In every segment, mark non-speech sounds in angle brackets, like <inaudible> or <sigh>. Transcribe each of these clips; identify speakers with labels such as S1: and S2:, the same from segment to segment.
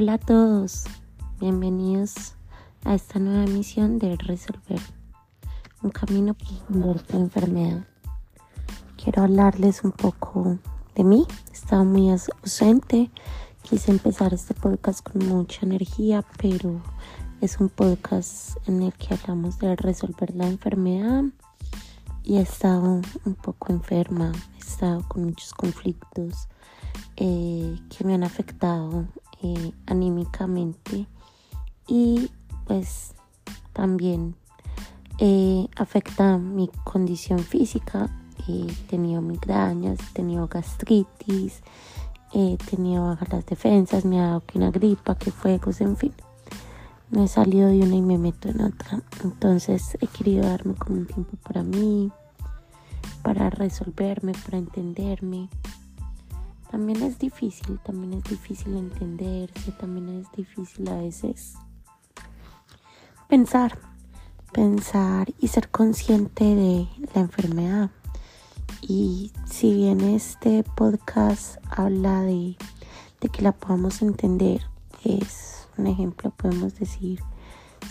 S1: Hola a todos, bienvenidos a esta nueva emisión de Resolver, un camino por esta enfermedad. Quiero hablarles un poco de mí, estaba muy ausente, quise empezar este podcast con mucha energía, pero es un podcast en el que hablamos de resolver la enfermedad y he estado un poco enferma, he estado con muchos conflictos eh, que me han afectado eh, anímicamente y pues también eh, afecta mi condición física. He tenido migrañas, he tenido gastritis, he tenido bajas las defensas, me ha dado que una gripa, que fuegos, en fin. No he salido de una y me meto en otra. Entonces he querido darme como un tiempo para mí, para resolverme, para entenderme. También es difícil, también es difícil entenderse, también es difícil a veces pensar, pensar y ser consciente de la enfermedad. Y si bien este podcast habla de, de que la podamos entender, es un ejemplo, podemos decir,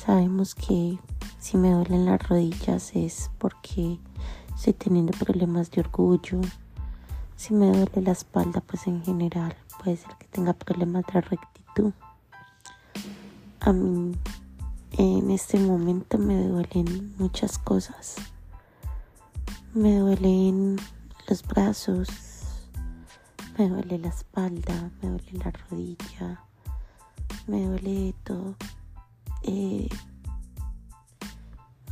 S1: sabemos que si me duelen las rodillas es porque estoy teniendo problemas de orgullo. Si me duele la espalda, pues en general puede ser que tenga problemas de rectitud. A mí en este momento me duelen muchas cosas. Me duelen los brazos, me duele la espalda, me duele la rodilla, me duele todo. Eh,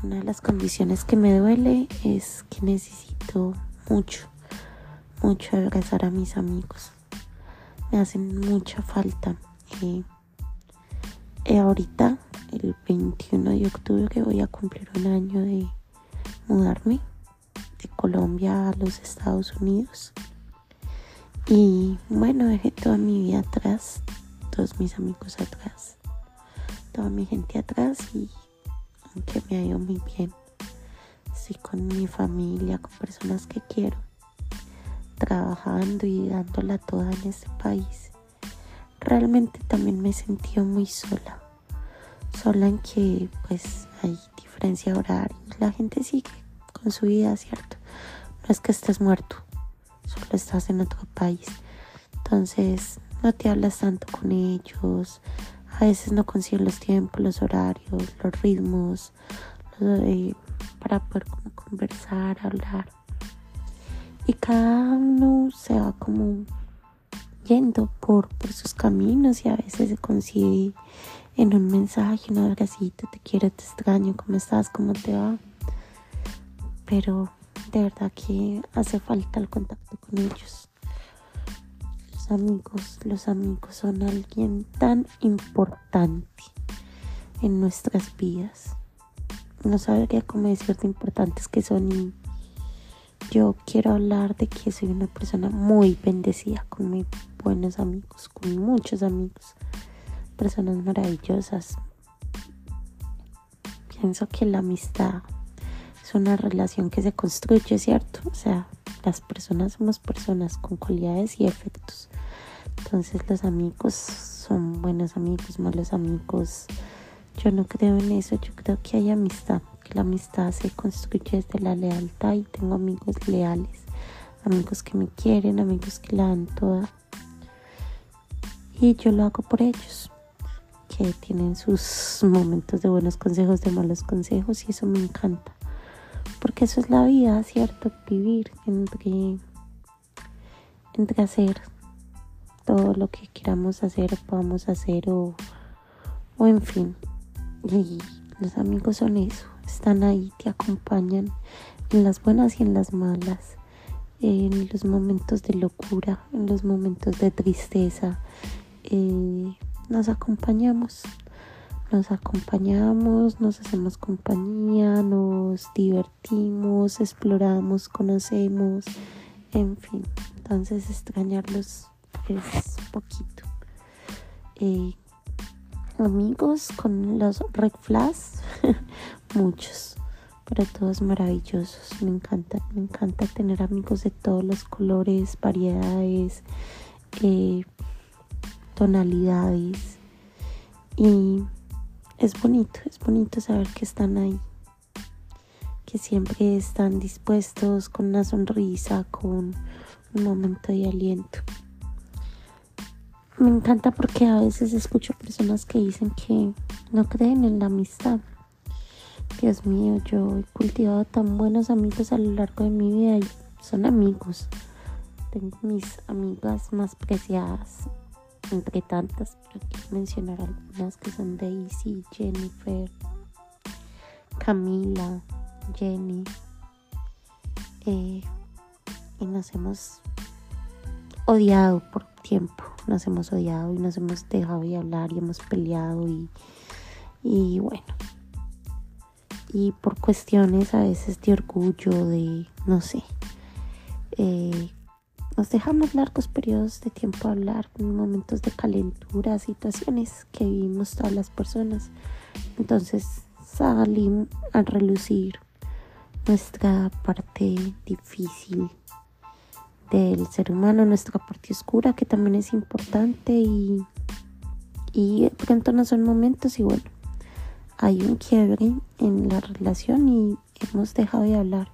S1: una de las condiciones que me duele es que necesito mucho, mucho abrazar a mis amigos. Me hacen mucha falta. Eh, eh, ahorita, el 21 de octubre, voy a cumplir un año de mudarme de Colombia a los Estados Unidos. Y bueno, dejé toda mi vida atrás, todos mis amigos atrás, toda mi gente atrás y aunque me ha ido muy bien, estoy con mi familia, con personas que quiero, trabajando y dándola toda en este país. Realmente también me sentido muy sola, sola en que pues hay diferencia horaria, la gente sigue con su vida, ¿cierto? No es que estés muerto, solo estás en otro país. Entonces no te hablas tanto con ellos, a veces no consiguen los tiempos, los horarios, los ritmos, para poder conversar, hablar. Y cada uno se va como yendo por, por sus caminos y a veces se consigue en un mensaje, un abracito, te quiero, te extraño, ¿cómo estás? ¿Cómo te va? Pero de verdad que hace falta el contacto con ellos amigos, los amigos son alguien tan importante en nuestras vidas. No sabría cómo decirte importantes que son y yo quiero hablar de que soy una persona muy bendecida con muy buenos amigos, con muchos amigos, personas maravillosas. Pienso que la amistad es una relación que se construye, ¿cierto? O sea, las personas somos personas con cualidades y efectos. Entonces los amigos son buenos amigos, malos amigos. Yo no creo en eso, yo creo que hay amistad, que la amistad se construye desde la lealtad y tengo amigos leales, amigos que me quieren, amigos que la dan toda. Y yo lo hago por ellos, que tienen sus momentos de buenos consejos, de malos consejos y eso me encanta porque eso es la vida, ¿cierto? Vivir entre, entre hacer todo lo que queramos hacer o podamos hacer o, o en fin. Y los amigos son eso, están ahí, te acompañan en las buenas y en las malas, en los momentos de locura, en los momentos de tristeza. Eh, nos acompañamos nos acompañamos, nos hacemos compañía, nos divertimos, exploramos, conocemos, en fin. Entonces extrañarlos es poquito. Eh, amigos con los red flags, <laughs> muchos, pero todos maravillosos. Me encanta, me encanta tener amigos de todos los colores, variedades, eh, tonalidades Y es bonito, es bonito saber que están ahí, que siempre están dispuestos con una sonrisa, con un momento de aliento. Me encanta porque a veces escucho personas que dicen que no creen en la amistad. Dios mío, yo he cultivado tan buenos amigos a lo largo de mi vida y son amigos. Tengo mis amigas más preciadas, entre tantas, pero quiero mencionar algunas que son Daisy, Jennifer, Camila, Jenny. Eh, y nos hemos odiado por tiempo, nos hemos odiado y nos hemos dejado de hablar y hemos peleado y, y bueno. Y por cuestiones a veces de orgullo, de no sé, eh, nos dejamos largos periodos de tiempo hablar, momentos de calentura, situaciones que vivimos todas las personas. Entonces salimos a relucir nuestra parte difícil del ser humano, nuestra parte oscura que también es importante y, y pronto no son momentos y bueno, hay un quiebre en la relación y hemos dejado de hablar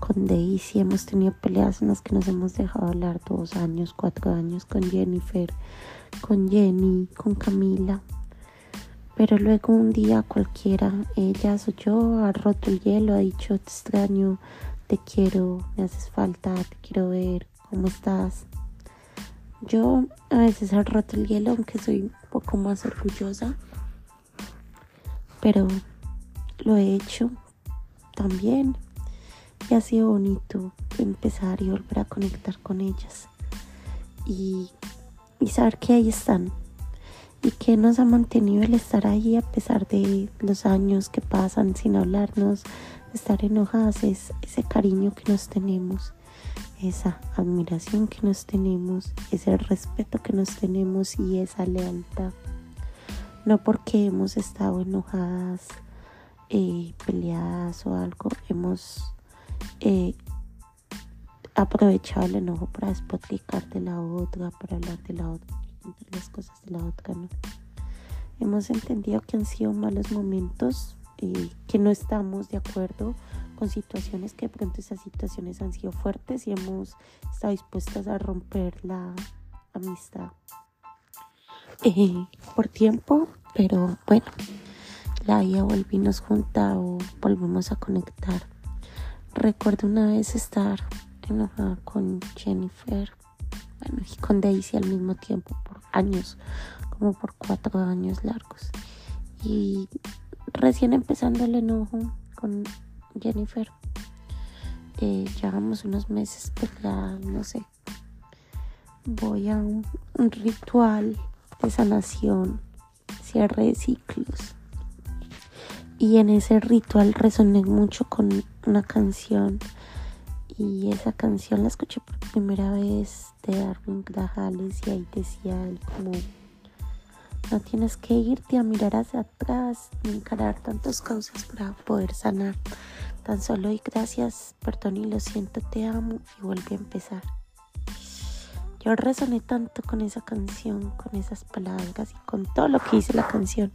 S1: con Daisy, hemos tenido peleas en las que nos hemos dejado hablar dos años, cuatro años con Jennifer, con Jenny, con Camila. Pero luego un día cualquiera, ella o yo, ha roto el hielo, ha dicho, te extraño, te quiero, me haces falta, te quiero ver, ¿cómo estás? Yo a veces he roto el hielo, aunque soy un poco más orgullosa, pero lo he hecho también. Y ha sido bonito empezar y volver a conectar con ellas. Y, y saber que ahí están. Y que nos ha mantenido el estar ahí a pesar de los años que pasan sin hablarnos, estar enojadas, es ese cariño que nos tenemos, esa admiración que nos tenemos, ese respeto que nos tenemos y esa lealtad. No porque hemos estado enojadas, eh, peleadas o algo, hemos eh, aprovechado el enojo para despotricar de la otra, para hablar de la otra, contar las cosas de la otra, ¿no? Hemos entendido que han sido malos momentos, que no estamos de acuerdo con situaciones que de pronto esas situaciones han sido fuertes y hemos estado dispuestas a romper la amistad eh, por tiempo, pero bueno, la vida volvimos junta o volvemos a conectar Recuerdo una vez estar enojada con Jennifer, bueno, y con Daisy al mismo tiempo por años, como por cuatro años largos. Y recién empezando el enojo con Jennifer, eh, llevamos unos meses peleadas, no sé. Voy a un, ritual de sanación, cierre de ciclos y en ese ritual resoné mucho con una canción y esa canción la escuché por primera vez de Darwin Grajales y ahí decía él como no tienes que irte a mirar hacia atrás ni encarar tantas causas para poder sanar tan solo y gracias perdón y lo siento te amo y vuelve a empezar yo resoné tanto con esa canción con esas palabras y con todo lo que dice la canción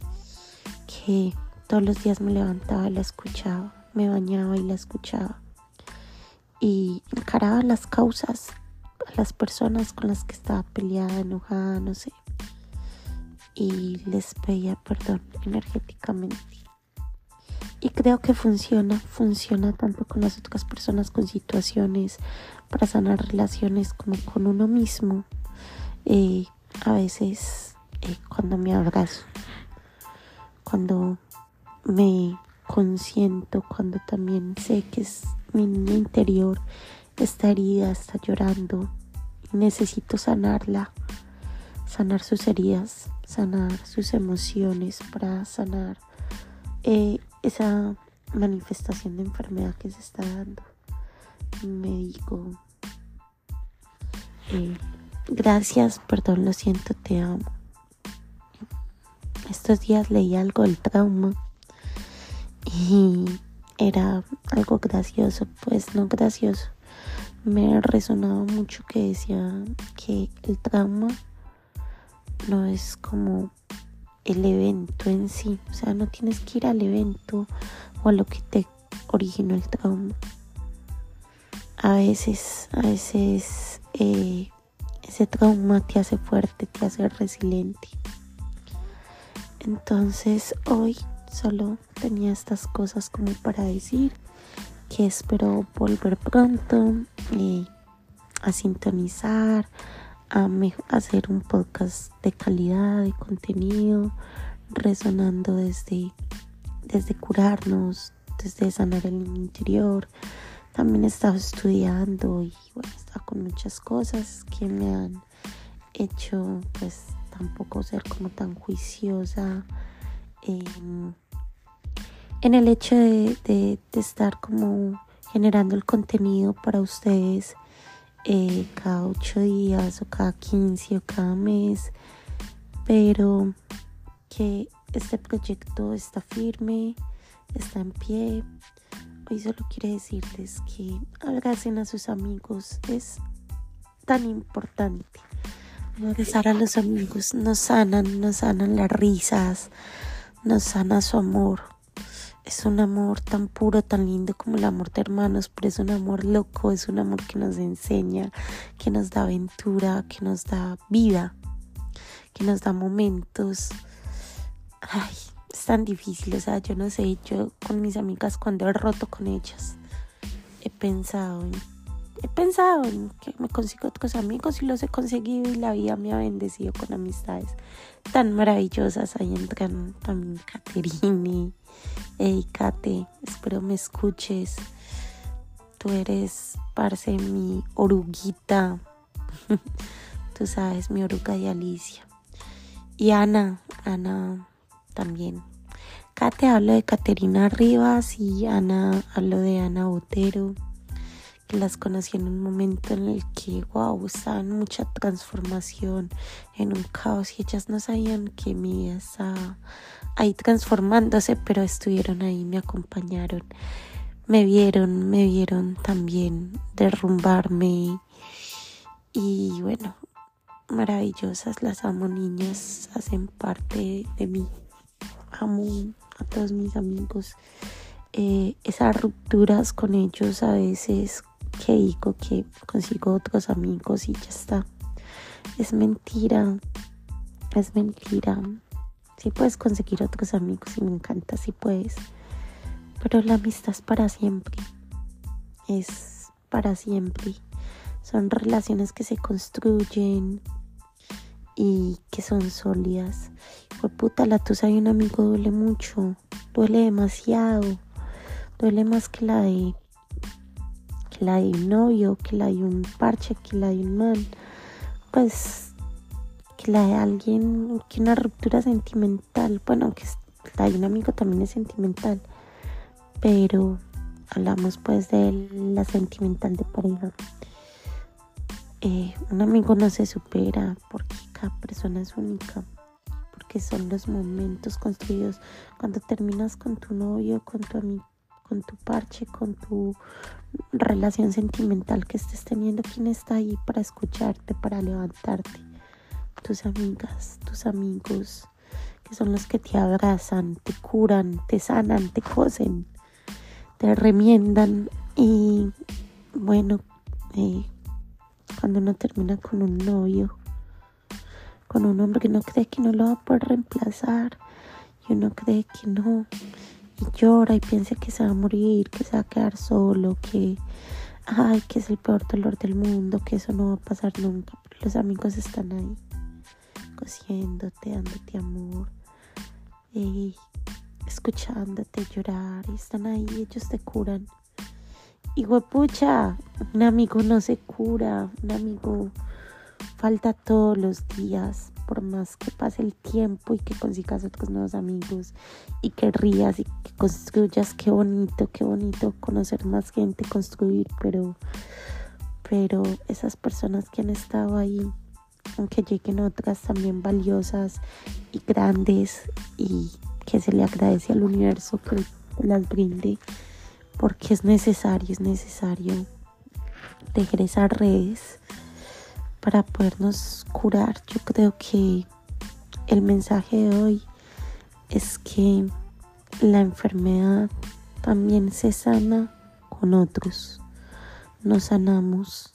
S1: que todos los días me levantaba y la escuchaba, me bañaba y la escuchaba. Y encaraba las causas, a las personas con las que estaba peleada, enojada, no sé. Y les pedía perdón energéticamente. Y creo que funciona, funciona tanto con las otras personas, con situaciones, para sanar relaciones como con uno mismo. Eh, a veces eh, cuando me abrazo, cuando me consiento cuando también sé que es mi niña interior está herida, está llorando y necesito sanarla, sanar sus heridas, sanar sus emociones para sanar eh, esa manifestación de enfermedad que se está dando. Me digo, eh, gracias, perdón, lo siento, te amo. Estos días leí algo del trauma y era algo gracioso, pues no gracioso. Me resonaba mucho que decía que el trauma no es como el evento en sí. O sea, no tienes que ir al evento o a lo que te originó el trauma. A veces, a veces eh, ese trauma te hace fuerte, te hace resiliente. Entonces hoy solo tenía estas cosas como para decir que espero volver pronto eh, a sintonizar, a hacer un podcast de calidad, de contenido, resonando desde, desde curarnos, desde sanar el interior. También he estado estudiando y bueno, he con muchas cosas que me han hecho pues tampoco ser como tan juiciosa en, el hecho de, de, estar como generando el contenido para ustedes eh, cada ocho días o cada quince o cada mes, pero que este proyecto está firme, está en pie. Hoy solo quiero decirles que abracen a sus amigos, es tan importante. Abrazar a los amigos nos sanan, nos sanan las risas, nos sana su amor. Es un amor tan puro, tan lindo como el amor de hermanos, pero es un amor loco, es un amor que nos enseña, que nos da aventura, que nos da vida, que nos da momentos. Ay, es tan difícil, o sea, yo no sé, yo con mis amigas cuando he roto con ellas, he pensado en he pensado en que me consigo otros amigos y los he conseguido y la vida me ha bendecido con amistades tan maravillosas. Ahí entran también Caterine, hey Kate, espero me escuches. Tú eres, parce, mi oruguita. <laughs> Tú sabes, mi oruga y Alicia. Y Ana, Ana también. Kate hablo de Caterina Rivas y Ana hablo de Ana Botero las conocí en un momento en el que, wow, estaba en mucha transformación, en un caos y ellas no sabían que mi estaba ahí transformándose, pero estuvieron ahí, me acompañaron, me vieron, me vieron también derrumbarme. Y bueno, maravillosas, las amo niñas, hacen parte de mí, amo a todos mis amigos. Eh, esas rupturas con ellos a veces que digo que consigo otros amigos y ya está. Es mentira, es mentira. Sí puedes conseguir otros amigos y me encanta, si puedes. Pero la amistad es para siempre. Es para siempre. Son relaciones que se construyen y que son sólidas. Por puta, la tusa de un amigo duele mucho. Duele demasiado. Duele más que la de la de un novio, que la de un parche, que la de un man, pues que la de alguien, que una ruptura sentimental, bueno, que la de un amigo también es sentimental, pero hablamos pues de la sentimental de pareja. Eh, un amigo no se supera porque cada persona es única, porque son los momentos construidos cuando terminas con tu novio, con tu amigo con tu parche, con tu relación sentimental que estés teniendo, quién está ahí para escucharte, para levantarte. Tus amigas, tus amigos, que son los que te abrazan, te curan, te sanan, te cosen, te remiendan. Y bueno, eh, cuando uno termina con un novio, con un hombre que no cree que no lo va a poder reemplazar, y uno cree que no, y llora y piensa que se va a morir, que se va a quedar solo, que, ay, que es el peor dolor del mundo, que eso no va a pasar nunca. Los amigos están ahí, cosiéndote, dándote amor, escuchándote llorar, están ahí, ellos te curan. Y pucha, un amigo no se cura, un amigo falta todos los días, por más que pase el tiempo y que consigas otros nuevos amigos y que rías y que construyas, qué bonito, qué bonito conocer más gente, construir, pero, pero esas personas que han estado ahí, aunque lleguen otras también valiosas y grandes y que se le agradece al universo que las brinde, porque es necesario, es necesario tejer esas redes para podernos curar. Yo creo que el mensaje de hoy es que la enfermedad también se sana con otros. Nos sanamos,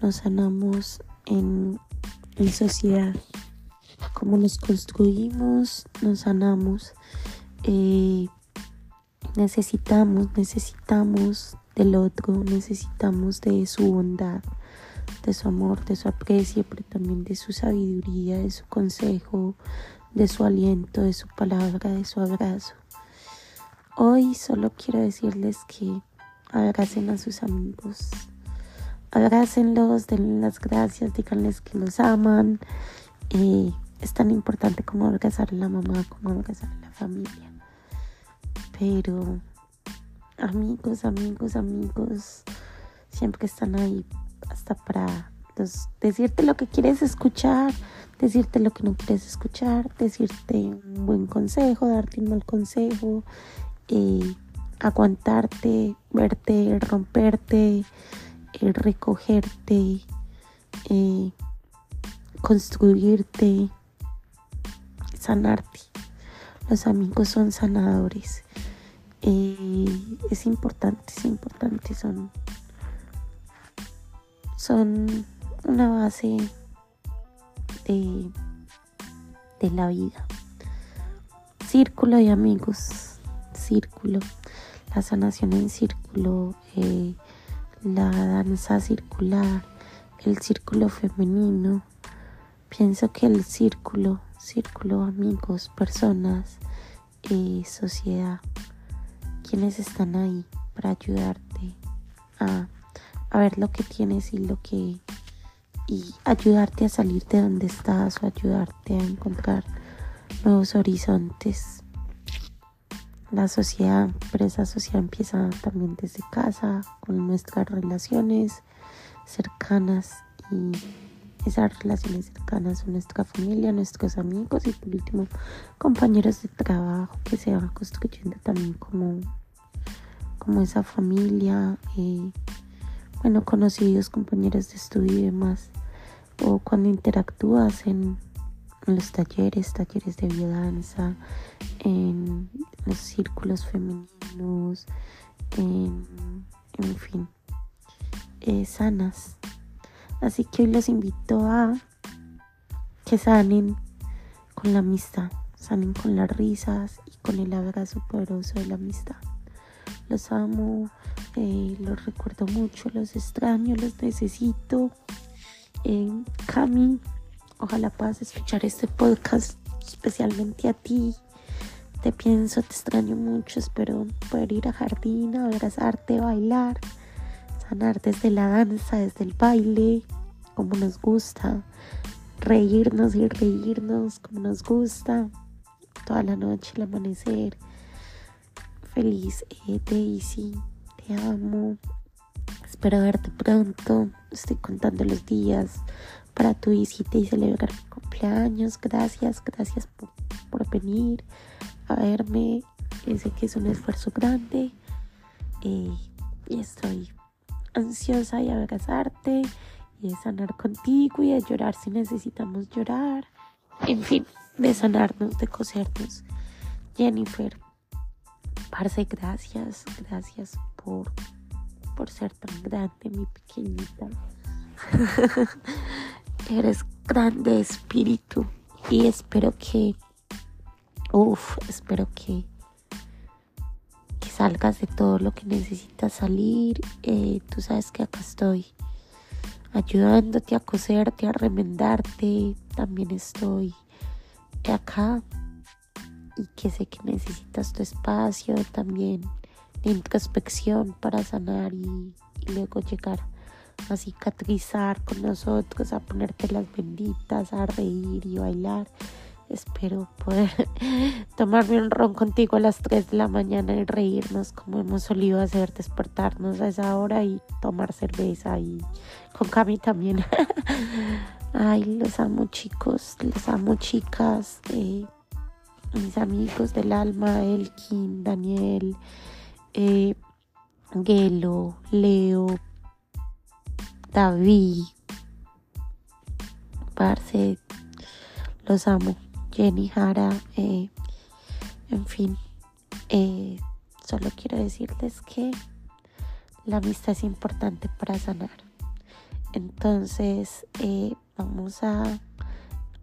S1: nos sanamos en, en sociedad. Como nos construimos, nos sanamos. Eh, necesitamos, necesitamos del otro, necesitamos de su bondad, de su amor, de su aprecio, pero también de su sabiduría, de su consejo, de su aliento, de su palabra, de su abrazo. Hoy solo quiero decirles que abracen a sus amigos, abrácenlos, denles las gracias, díganles que los aman. Eh, es tan importante como abrazar a la mamá, como abrazar a la familia. Pero amigos, amigos, amigos, siempre están ahí hasta para decirte lo que quieres escuchar, decirte lo que no quieres escuchar, decirte un buen consejo, darte un mal consejo, eh, aguantarte, verte, romperte, eh, recogerte, eh, construirte, sanarte. Los amigos son sanadores. es importante, es importante, son, son una base de, la vida. Círculo de amigos círculo, la sanación en círculo, eh, la danza circular, el círculo femenino. Pienso que el círculo, círculo, amigos, personas, eh, sociedad, quienes están ahí para ayudarte a, a ver lo que tienes y lo que y ayudarte a salir de donde estás o ayudarte a encontrar nuevos horizontes. La sociedad, pero esa sociedad empieza también desde casa, con nuestras relaciones cercanas y esas relaciones cercanas son nuestra familia, nuestros amigos y por último compañeros de trabajo que se van construyendo también como, como esa familia, eh, bueno, conocidos, compañeros de estudio y demás, o cuando interactúas en en los talleres, talleres de biodanza, en los círculos femeninos, en, fin, eh, sanas. Así que hoy los invito a que sanen con la amistad, sanen con las risas y con el abrazo poderoso de la amistad. Los amo, eh, los recuerdo mucho, los extraño, los necesito. En Cami Ojalá puedas escuchar este podcast especialmente a ti. Te pienso, te extraño mucho. Espero poder ir a jardín, abrazarte, bailar, sanar desde la danza, desde el baile, como nos gusta. Reírnos y reírnos como nos gusta. Toda la noche, el amanecer. Feliz, eh, Daisy. Te amo. Espero verte pronto. Estoy contando los días para tu visita y celebrar mi cumpleaños. Gracias, gracias por, venir a verme. Sé que es un esfuerzo grande eh, y estoy ansiosa de abrazarte y de sanar contigo y de llorar si necesitamos llorar. En fin, de sanarnos, de cosernos. Jennifer, parce, gracias, gracias por, ser tan grande, mi pequeñita. <laughs> Eres grande espíritu y espero que, uff, espero que, que salgas de todo lo que necesitas salir. Eh, tú sabes que acá estoy ayudándote a coserte, a remendarte. También estoy acá y que sé que necesitas tu espacio también introspección para sanar y, luego llegar a cicatrizar con nosotros, a ponerte las benditas, a reír y bailar. Espero poder <laughs> tomarme un ron contigo a las 3 de la mañana y reírnos como hemos solido hacer, despertarnos a esa hora y tomar cerveza y con Cami también. <laughs> Ay, los amo chicos, les amo chicas, eh, mis amigos del alma, Elkin, Daniel, eh, Gelo, Leo, David. Parce, los amo. Jenny Jara, eh, En fin, eh, solo quiero decirles que la amistad es importante para sanar. Entonces, eh, vamos a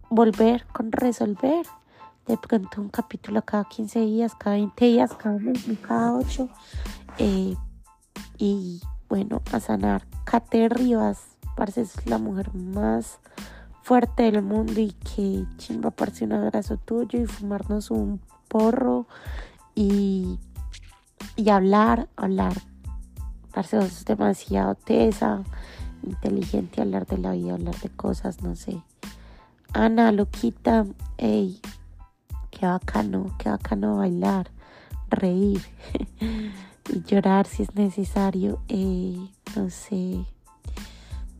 S1: volver con resolver. De pronto un capítulo cada 15 días, cada 20 días, cada mes, cada 8. Eh, y bueno, a sanar. Kate Rivas, parece es la mujer más fuerte del mundo y que chimba parece un abrazo tuyo y fumarnos un porro y, y hablar, hablar. Parce, es demasiado tesa, inteligente, hablar de la vida, hablar de cosas, no sé. Ana, loquita, ey, qué bacano, qué bacano bailar, reír <laughs> y llorar si es necesario, ey, no sé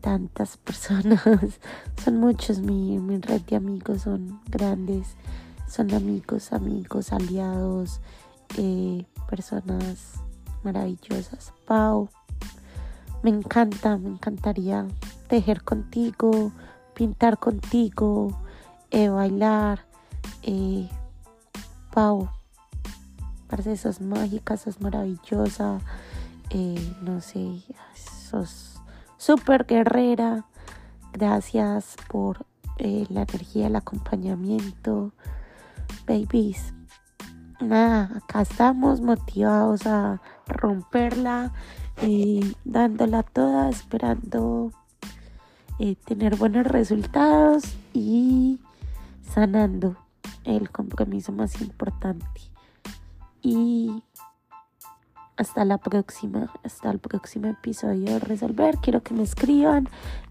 S1: tantas <laughs> personas, son muchos, mi, mi red de amigos son grandes, son amigos, amigos, aliados, eh, personas maravillosas. Pau, me encanta, me encantaría tejer contigo, pintar contigo, eh, bailar. Eh, Pau, parece sos mágica, sos maravillosa, no sé, sos super guerrera. Gracias por eh, la energía, el acompañamiento. Babies, nada, acá estamos motivados a romperla, eh, dándola toda, esperando eh, tener buenos resultados y sanando el compromiso más importante. Y hasta la próxima, hasta el próximo episodio de Resolver. Quiero que me escriban,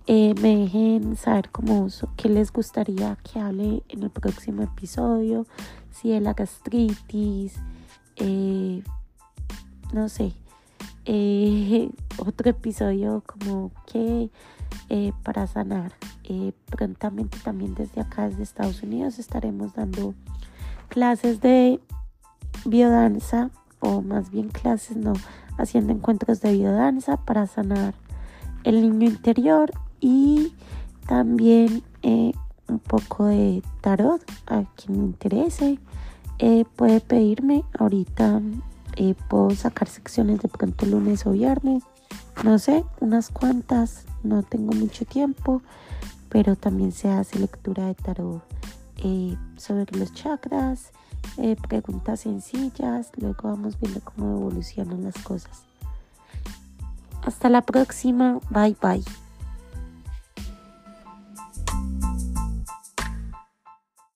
S1: eh, me dejen saber cómo, qué les gustaría que hable en el próximo episodio, si es la gastritis, eh, no sé, eh, <laughs> otro episodio como que para sanar. prontamente también desde acá, desde Estados Unidos, estaremos dando clases de biodanza o más bien clases, no, haciendo encuentros de biodanza para sanar el niño interior y también eh, un poco de tarot a quien me interese. Eh, puede pedirme ahorita eh, puedo sacar secciones de pronto lunes o viernes no sé unas cuantas no tengo mucho tiempo pero también se hace lectura de tarot sobre los chakras eh, preguntas sencillas, luego vamos viendo cómo evolucionan las cosas. Hasta la próxima, bye bye.